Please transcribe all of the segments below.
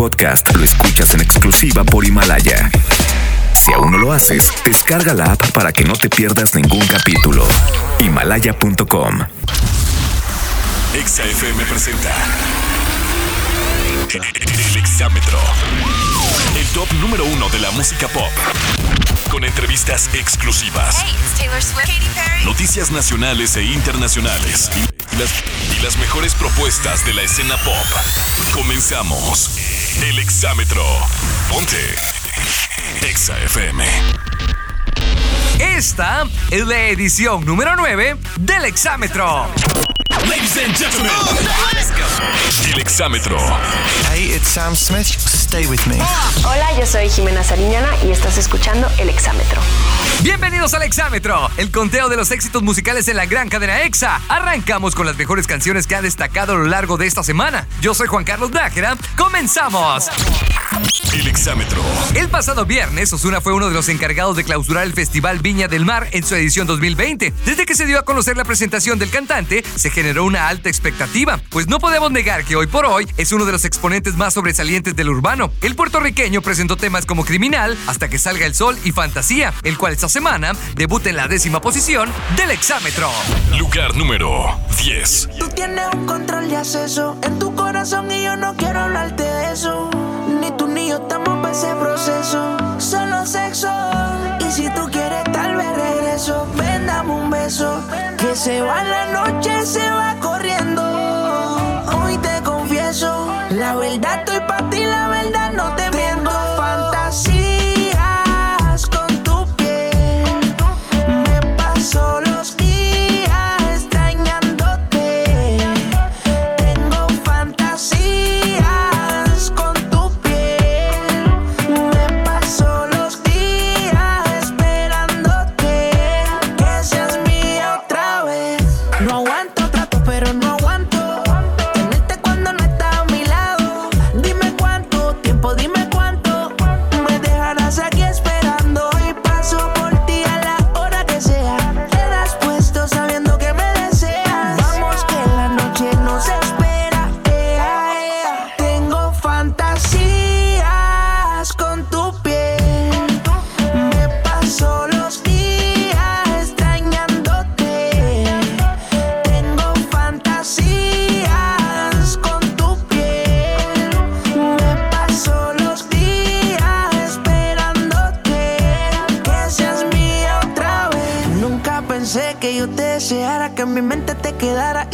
podcast lo escuchas en exclusiva por Himalaya. Si aún no lo haces, descarga la app para que no te pierdas ningún capítulo. Himalaya.com. XFM presenta El Exámetro. El top número uno de la música pop. Con entrevistas exclusivas. Hey, it's Taylor Swift, Katy Perry. Noticias nacionales e internacionales. Y las, y las mejores propuestas de la escena pop. Comenzamos. El Exámetro. Ponte. Exa FM. Esta es la edición número 9 del Exámetro. Ladies and gentlemen. El Exámetro. Hey, it's Sam Smith. Stay with me. Hola, yo soy Jimena Sariñana y estás escuchando El Exámetro. Bienvenidos al Exámetro, el conteo de los éxitos musicales en la gran cadena EXA. Arrancamos con las mejores canciones que han destacado a lo largo de esta semana. Yo soy Juan Carlos Nájera. ¡Comenzamos! El Exámetro. El pasado viernes, Osuna fue uno de los encargados de clausurar el Festival Viña del Mar en su edición 2020. Desde que se dio a conocer la presentación del cantante, se generó una alta expectativa, pues no podemos negar que hoy por hoy es uno de los exponentes más sobresalientes del urbano. El puertorriqueño presentó temas como Criminal, Hasta que salga el sol y Fantasía, el cual esta semana debuta en la décima posición del Exámetro. Lugar número 10. Tú tienes un control de acceso en tu corazón y yo no quiero hablarte de eso. Ni tú ni yo estamos para ese proceso. Solo sexo. Y si tú quieres, tal vez regreso. Ven, dame un beso. Se va la noche, se va corriendo. Hoy te confieso. La verdad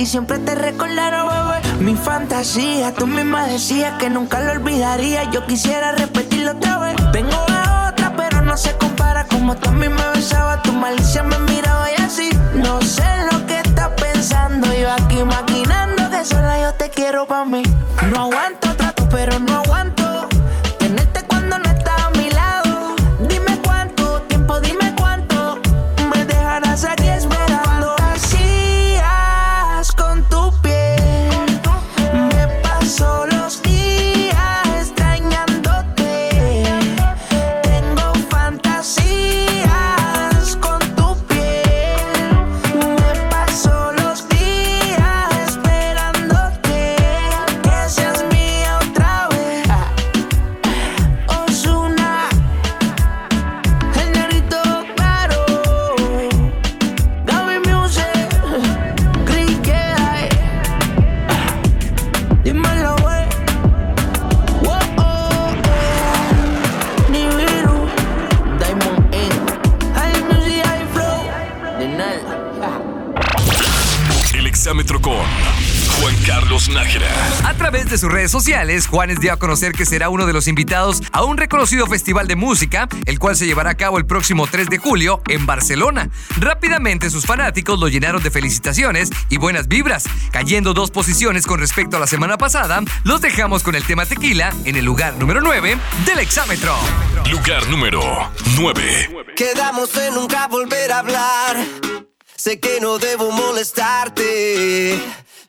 siempre te recordara, bebé. Mi fantasía, tú misma decías que nunca lo olvidaría. Yo quisiera repetirlo otra vez. Tengo la otra, pero no se compara. Como tú a mí me besaba, tu malicia me miraba y así. No sé lo que estás pensando. Yo aquí maquinando que sola yo te quiero pa' mí. No aguanto trato, pero no aguanto. Sociales, Juanes dio a conocer que será uno de los invitados a un reconocido festival de música, el cual se llevará a cabo el próximo 3 de julio en Barcelona. Rápidamente sus fanáticos lo llenaron de felicitaciones y buenas vibras, cayendo dos posiciones con respecto a la semana pasada. Los dejamos con el tema tequila en el lugar número 9 del exámetro. Lugar número 9. Quedamos en nunca volver a hablar. Sé que no debo molestarte.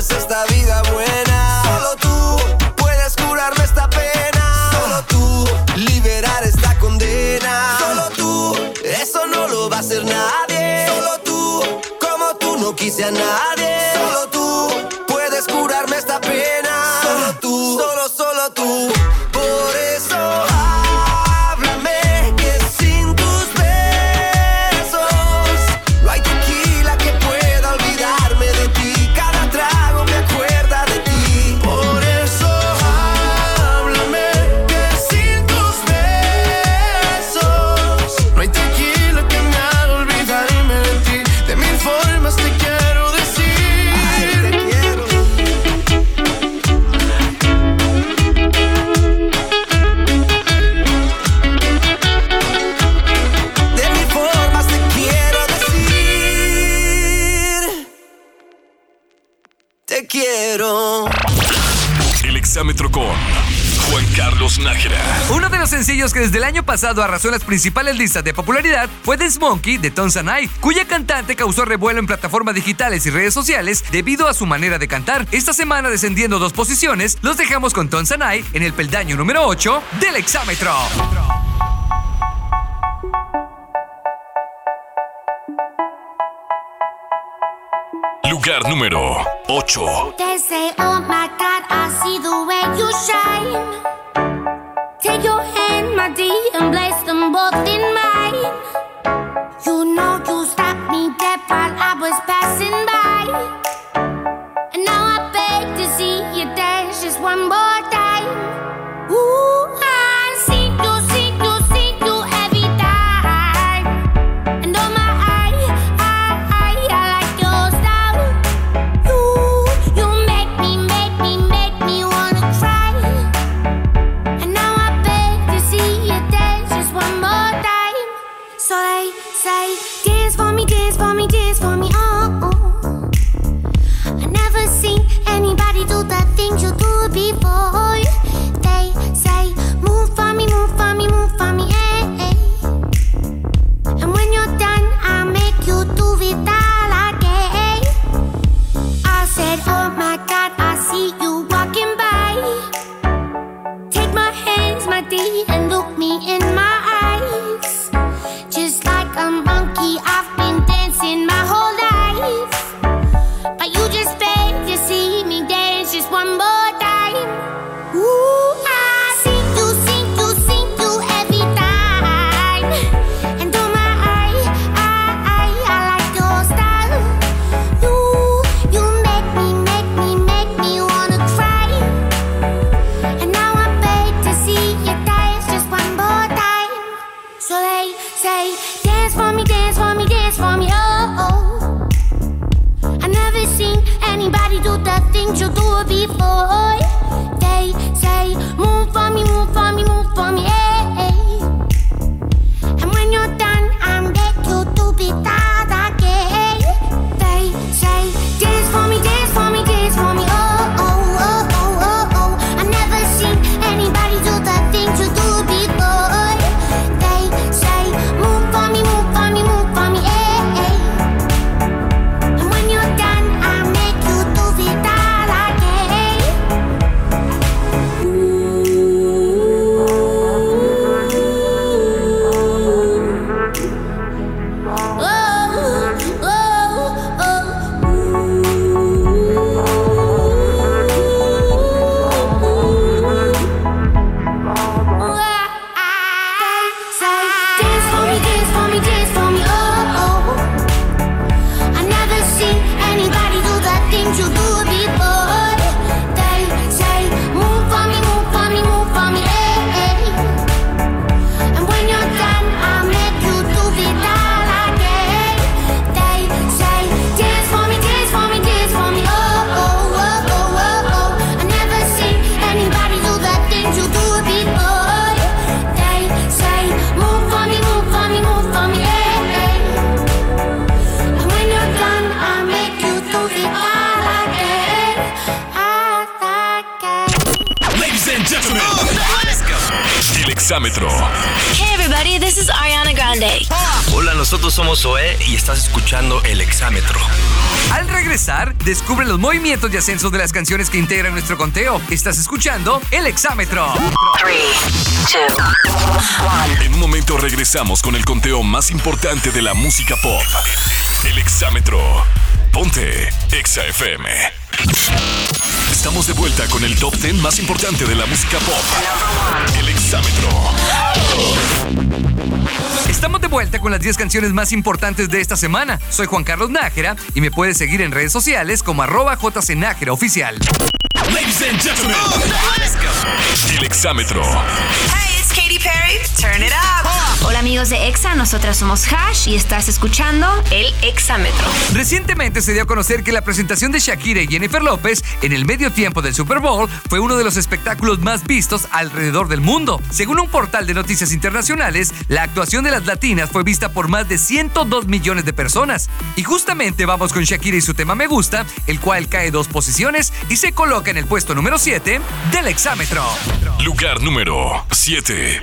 haces esta vida buena. Solo tú puedes curarme esta pena. Solo tú liberar esta condena. Solo tú, eso no lo va a hacer nadie. Solo tú, como tú no quise a nadie. pasado arrasó en las principales listas de popularidad fue This Monkey de Tonsa Knight, cuya cantante causó revuelo en plataformas digitales y redes sociales debido a su manera de cantar. Esta semana descendiendo dos posiciones, los dejamos con Tonsa en el peldaño número 8 del exámetro. Lugar número 8. my D and place them both in my exámetro. Hey everybody, this is Ariana Grande. Hola, nosotros somos Zoé y estás escuchando El Exámetro. Al regresar, descubre los movimientos y ascensos de las canciones que integran nuestro conteo. Estás escuchando El Exámetro. En un momento regresamos con el conteo más importante de la música pop. El exámetro. Ponte Exa FM. Estamos de vuelta con el top 10 más importante de la música pop. El exámetro. Estamos de vuelta con las 10 canciones más importantes de esta semana. Soy Juan Carlos Nájera y me puedes seguir en redes sociales como arroba jcnájera oficial. Ladies and gentlemen, el exámetro. Hey, it's Katy Perry. Turn it up. Hola amigos de EXA, nosotras somos Hash y estás escuchando El Exámetro. Recientemente se dio a conocer que la presentación de Shakira y Jennifer López en el medio tiempo del Super Bowl fue uno de los espectáculos más vistos alrededor del mundo. Según un portal de noticias internacionales, la actuación de las latinas fue vista por más de 102 millones de personas. Y justamente vamos con Shakira y su tema Me Gusta, el cual cae dos posiciones y se coloca en el puesto número 7 del exámetro. Lugar número 7.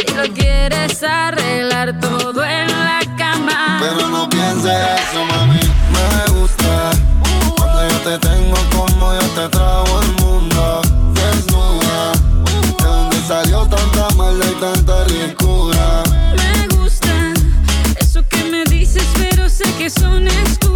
Quieres arreglar todo en la cama. Pero no pienses eso, mami. Me gusta cuando yo te tengo como yo te trago el mundo. Desnuda, de dónde salió tanta maldad y tanta ricura. Me gusta eso que me dices, pero sé que son excusas.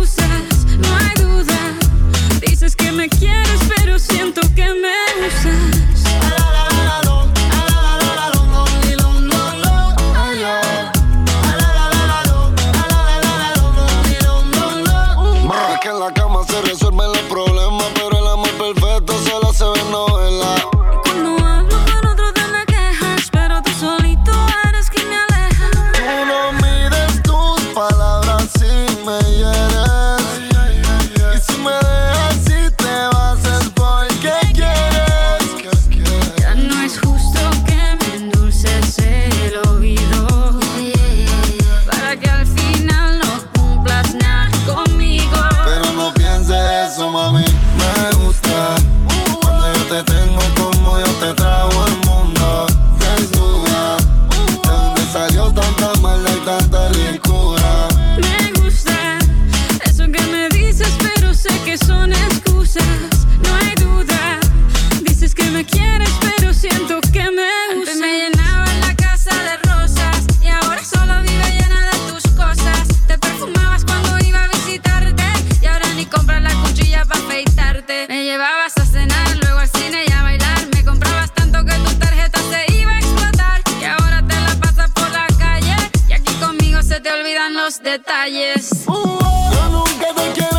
olvidan los detalles. Uh -oh.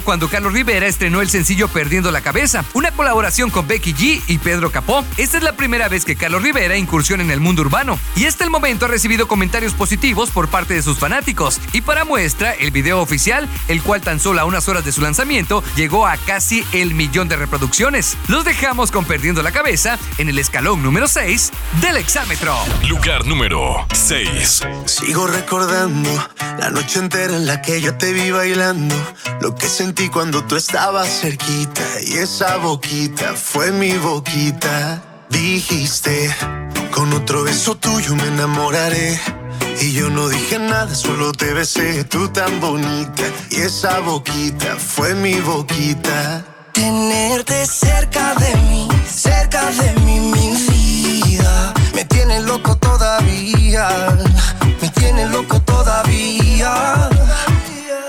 Cuando Carlos Rivera estrenó el sencillo Perdiendo la Cabeza, una colaboración con Becky G y Pedro Capó. Esta es la primera vez que Carlos Rivera incursiona en el mundo urbano y hasta el momento ha recibido comentarios positivos por parte de sus fanáticos. Y para muestra, el video oficial, el cual tan solo a unas horas de su lanzamiento llegó a casi el millón de reproducciones. Los dejamos con Perdiendo la Cabeza en el escalón número 6 del exámetro. Lugar número 6. Sigo recordando la noche entera en la que yo te vi bailando. Lo que sentí cuando tú estabas cerquita. Y esa boquita fue mi boquita. Dijiste, con otro beso tuyo me enamoraré. Y yo no dije nada, solo te besé, tú tan bonita. Y esa boquita fue mi boquita. Tenerte cerca de mí, cerca de mí, mi vida. Me tiene loco todavía, me tiene loco todavía.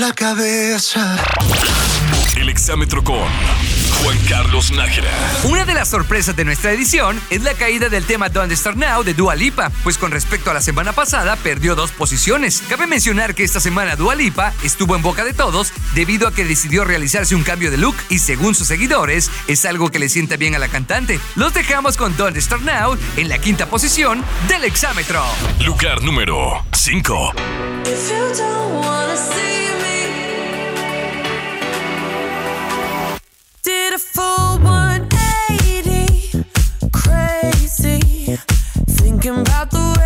La cabeza. El exámetro con Juan Carlos Nájera. Una de las sorpresas de nuestra edición es la caída del tema Don't Start Now de Dua Lipa, pues con respecto a la semana pasada perdió dos posiciones. Cabe mencionar que esta semana Dua Lipa estuvo en boca de todos debido a que decidió realizarse un cambio de look y según sus seguidores es algo que le sienta bien a la cantante. Los dejamos con Don't Start Now en la quinta posición del exámetro. Lugar número 5. If you don't wanna see did a full 180, crazy, thinking about the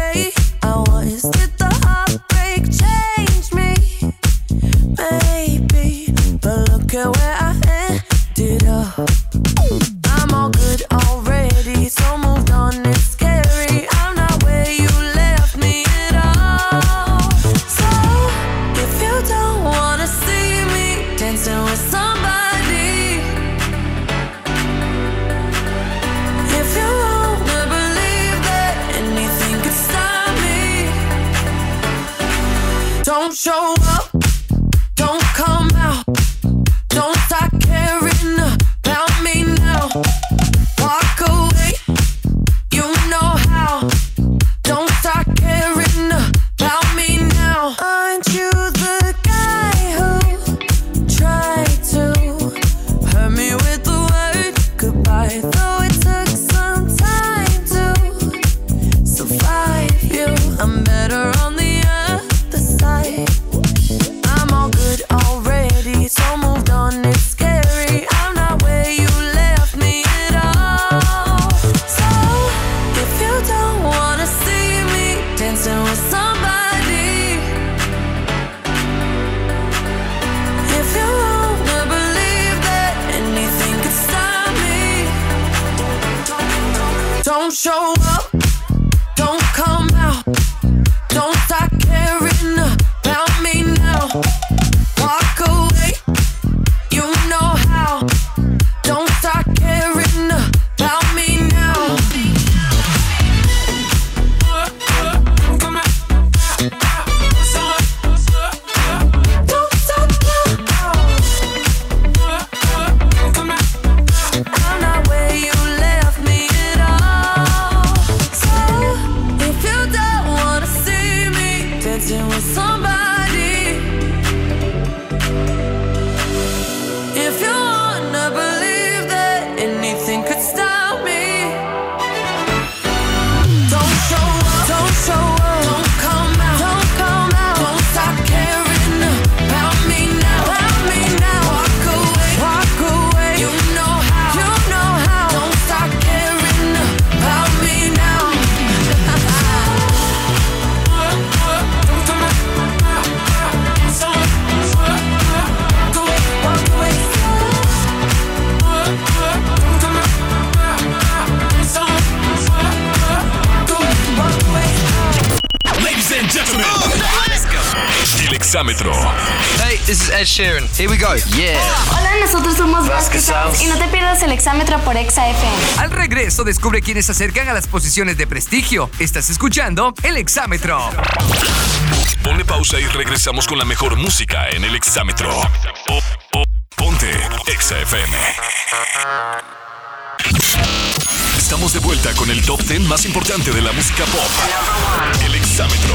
Exámetro. Hey, this is Ed Sheeran. Here we go. Yeah. Hola, nosotros somos Vasquez Sounds y no te pierdas el exámetro por Exa FM. Al regreso descubre quiénes se acercan a las posiciones de prestigio. Estás escuchando el exámetro. Ponle pausa y regresamos con la mejor música en el Exámetro. Ponte Exa FM. Estamos de vuelta con el top 10 más importante de la música pop. El Exámetro.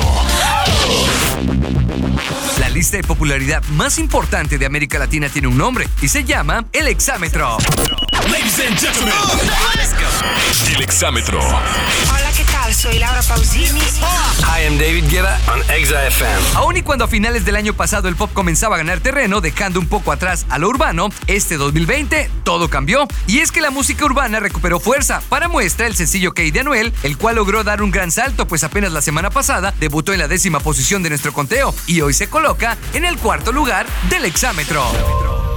La lista de popularidad más importante de América Latina tiene un nombre y se llama el exámetro. Ladies and gentlemen. El Exámetro. Hola, ¿qué tal? Soy Laura Pausini. Hi, I'm David Guetta on Exa FM. Aún y cuando a finales del año pasado el pop comenzaba a ganar terreno, dejando un poco atrás a lo urbano, este 2020 todo cambió. Y es que la música urbana recuperó fuerza. Para muestra, el sencillo Key de Anuel, el cual logró dar un gran salto, pues apenas la semana pasada debutó en la décima posición de nuestro conteo y hoy se coloca en el cuarto lugar del exámetro.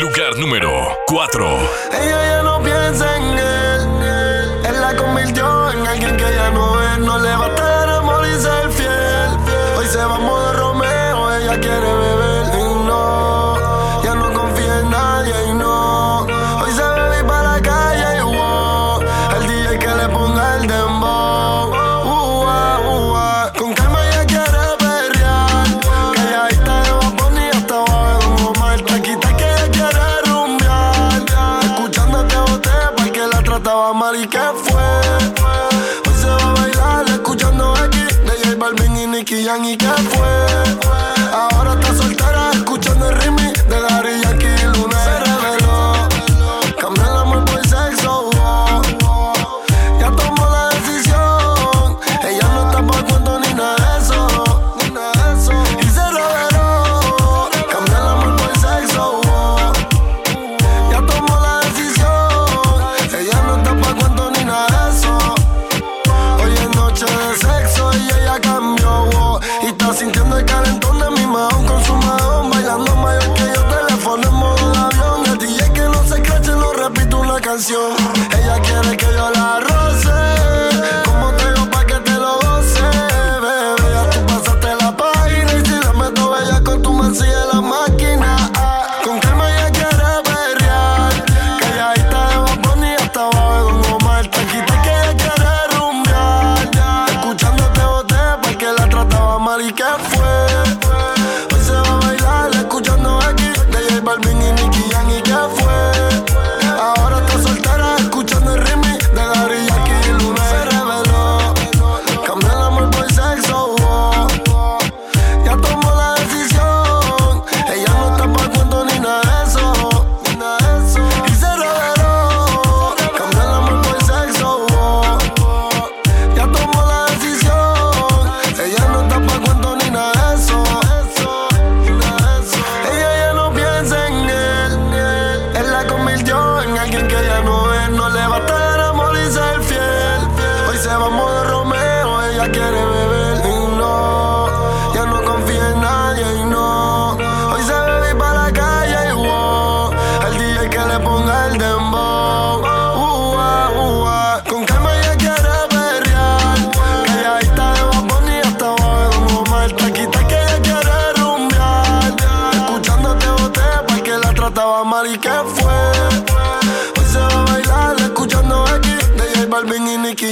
Lugar número 4. Ella ya no piensa en él. Él la convirtió en alguien que ya no es. No le va a estar amor y ser fiel. Hoy se va a modo Romeo. Ella quiere repito una canción. Ella quiere que yo la roce.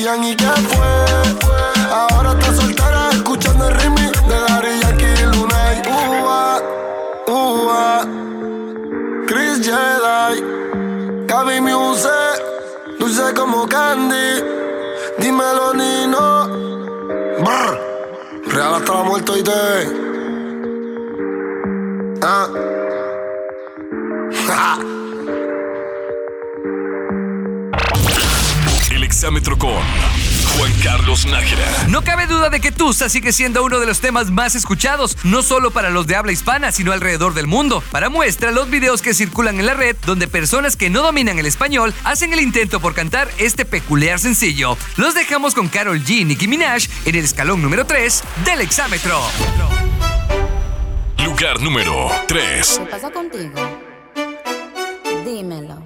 Y Nicky Jam y que fue. Ahora está soltera escuchando el remix de Daddy Yankee y Luna. Uh, ah. Chris Jedi, Gaby Muse, dulce como candy. Dímelo, Nino. Brr. Real hasta la muerte y te. Ah. Ja. El Exámetro con Juan Carlos Nájera. No cabe duda de que Tusa sigue siendo uno de los temas más escuchados, no solo para los de habla hispana, sino alrededor del mundo. Para muestra, los videos que circulan en la red, donde personas que no dominan el español hacen el intento por cantar este peculiar sencillo. Los dejamos con Carol G y Nicki Minaj en el escalón número 3 del exámetro. Lugar número 3. ¿Qué pasa contigo? Dímelo.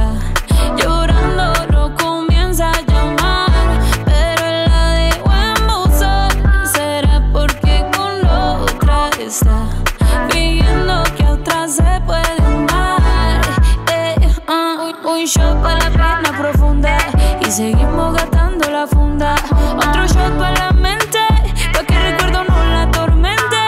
Shot para la pena profunda y seguimos gastando la funda. Otro shot para la mente, pa' que el recuerdo no la atormente.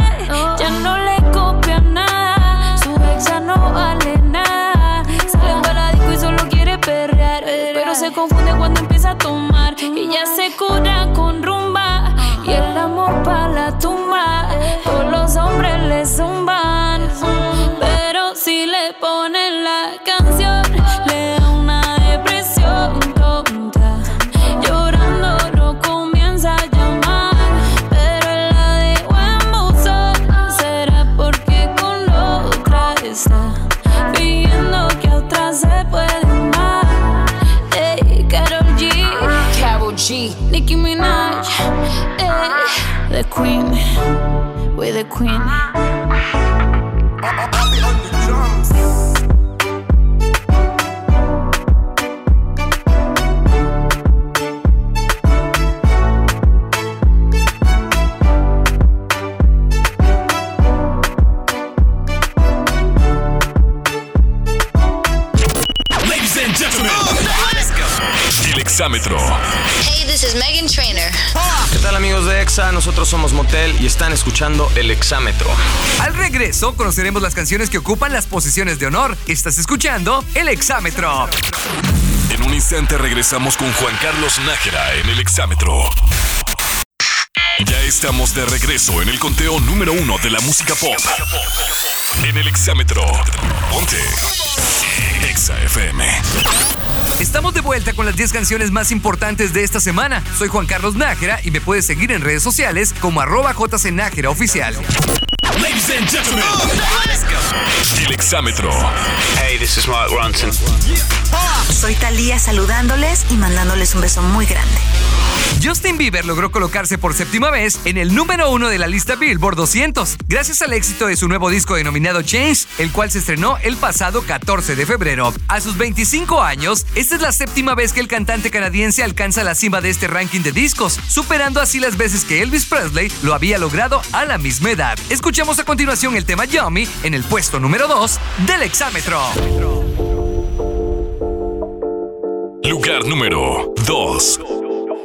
Ya no le copia nada, su ex ya no vale nada. Sale para disco y solo quiere perrear, pero se confunde cuando empieza a tomar. Y ya se cura escuchando El Exámetro. Al regreso conoceremos las canciones que ocupan las posiciones de honor. Estás escuchando El Exámetro. En un instante regresamos con Juan Carlos Nájera en el exámetro. Ya estamos de regreso en el conteo número uno de la música pop. En el exámetro. Ponte. Exa FM. Estamos de vuelta con las 10 canciones más importantes de esta semana. Soy Juan Carlos Nájera y me puedes seguir en redes sociales como arroba jcnájera oficial. Ladies and gentlemen, el exámetro. Hey, this is Mark Ronson. Soy Talía saludándoles y mandándoles un beso muy grande. Justin Bieber logró colocarse por séptima vez en el número uno de la lista Billboard 200, gracias al éxito de su nuevo disco denominado Change, el cual se estrenó el pasado 14 de febrero. A sus 25 años, esta es la séptima vez que el cantante canadiense alcanza la cima de este ranking de discos, superando así las veces que Elvis Presley lo había logrado a la misma edad. Escuchemos a continuación el tema Yummy en el puesto número 2 del exámetro. Lugar número 2.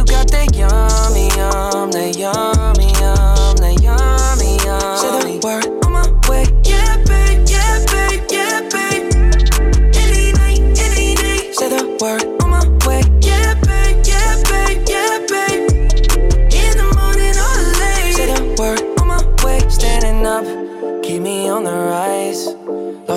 You got that yummy, yum, that yummy,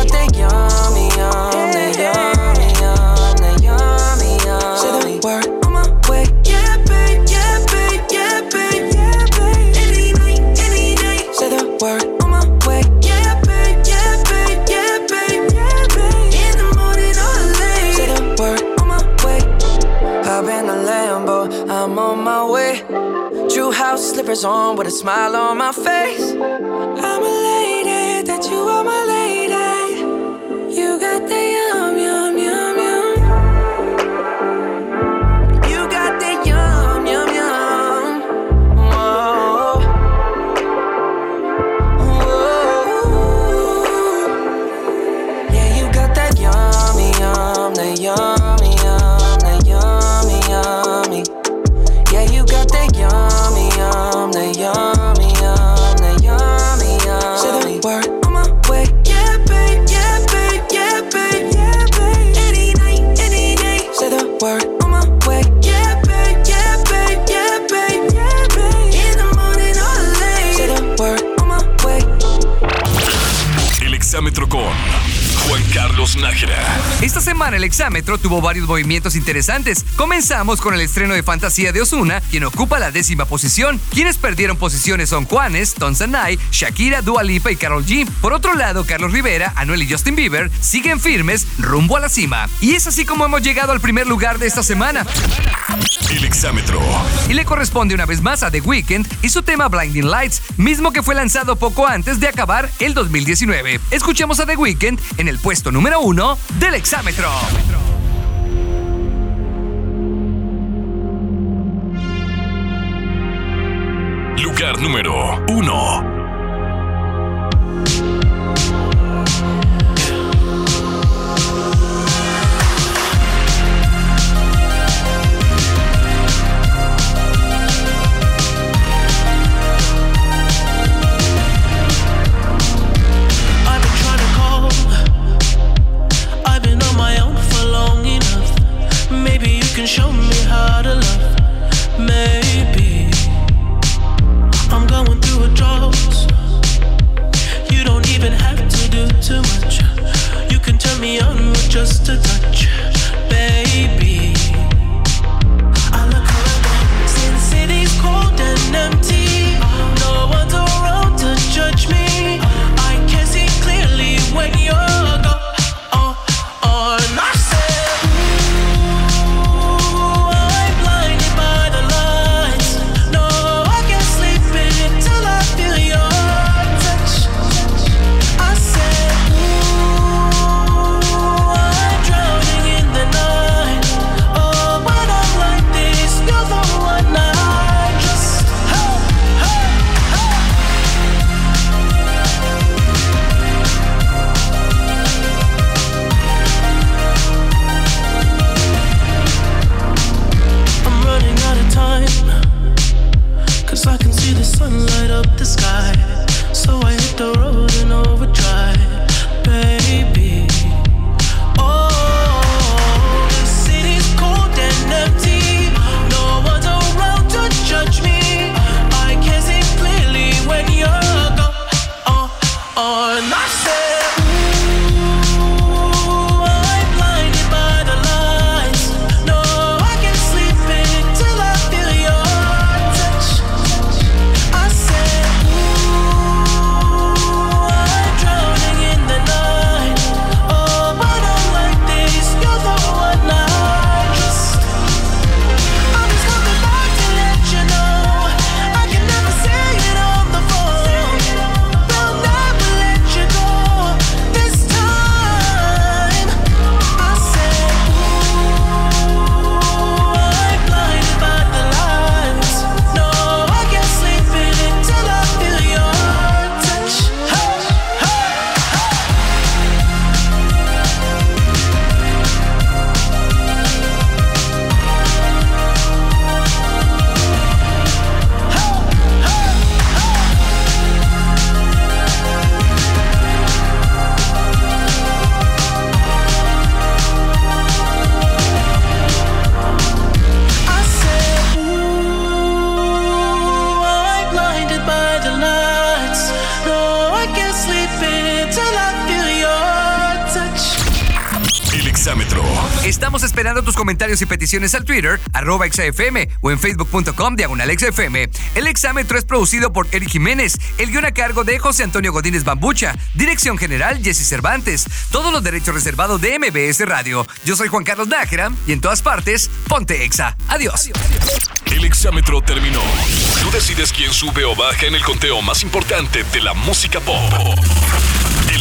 Got that yummy, yum, yummy, yum, that yummy, yum. Say the word on my way. Yeah, babe, yeah, babe, yeah, babe, yeah, babe. Any night, any the word on my way. Yeah, babe, yeah, babe, yeah, babe, yeah, babe. In the morning or late. Say the word on my way. Hop in the Lambo, I'm on my way. True house slippers on with a smile on my face. I'm Esta semana el exámetro tuvo varios movimientos interesantes. Comenzamos con el estreno de Fantasía de Osuna, quien ocupa la décima posición. Quienes perdieron posiciones son Juanes, Tonsanay, Shakira, Dua Lipa y Carol G. Por otro lado, Carlos Rivera, Anuel y Justin Bieber siguen firmes rumbo a la cima. Y es así como hemos llegado al primer lugar de esta semana. El exámetro. Y le corresponde una vez más a The Weeknd y su tema Blinding Lights, mismo que fue lanzado poco antes de acabar el 2019. Escuchemos a The Weeknd en el puesto número uno del exámetro. Lugar número uno. Comentarios y peticiones al Twitter, arroba exafm o en facebook.com diagonal exafm. El exámetro es producido por Eric Jiménez, el guion a cargo de José Antonio Godínez Bambucha, dirección general Jesse Cervantes, todos los derechos reservados de MBS Radio. Yo soy Juan Carlos Nájera y en todas partes, ponte exa. Adiós. El exámetro terminó. Tú decides quién sube o baja en el conteo más importante de la música pop.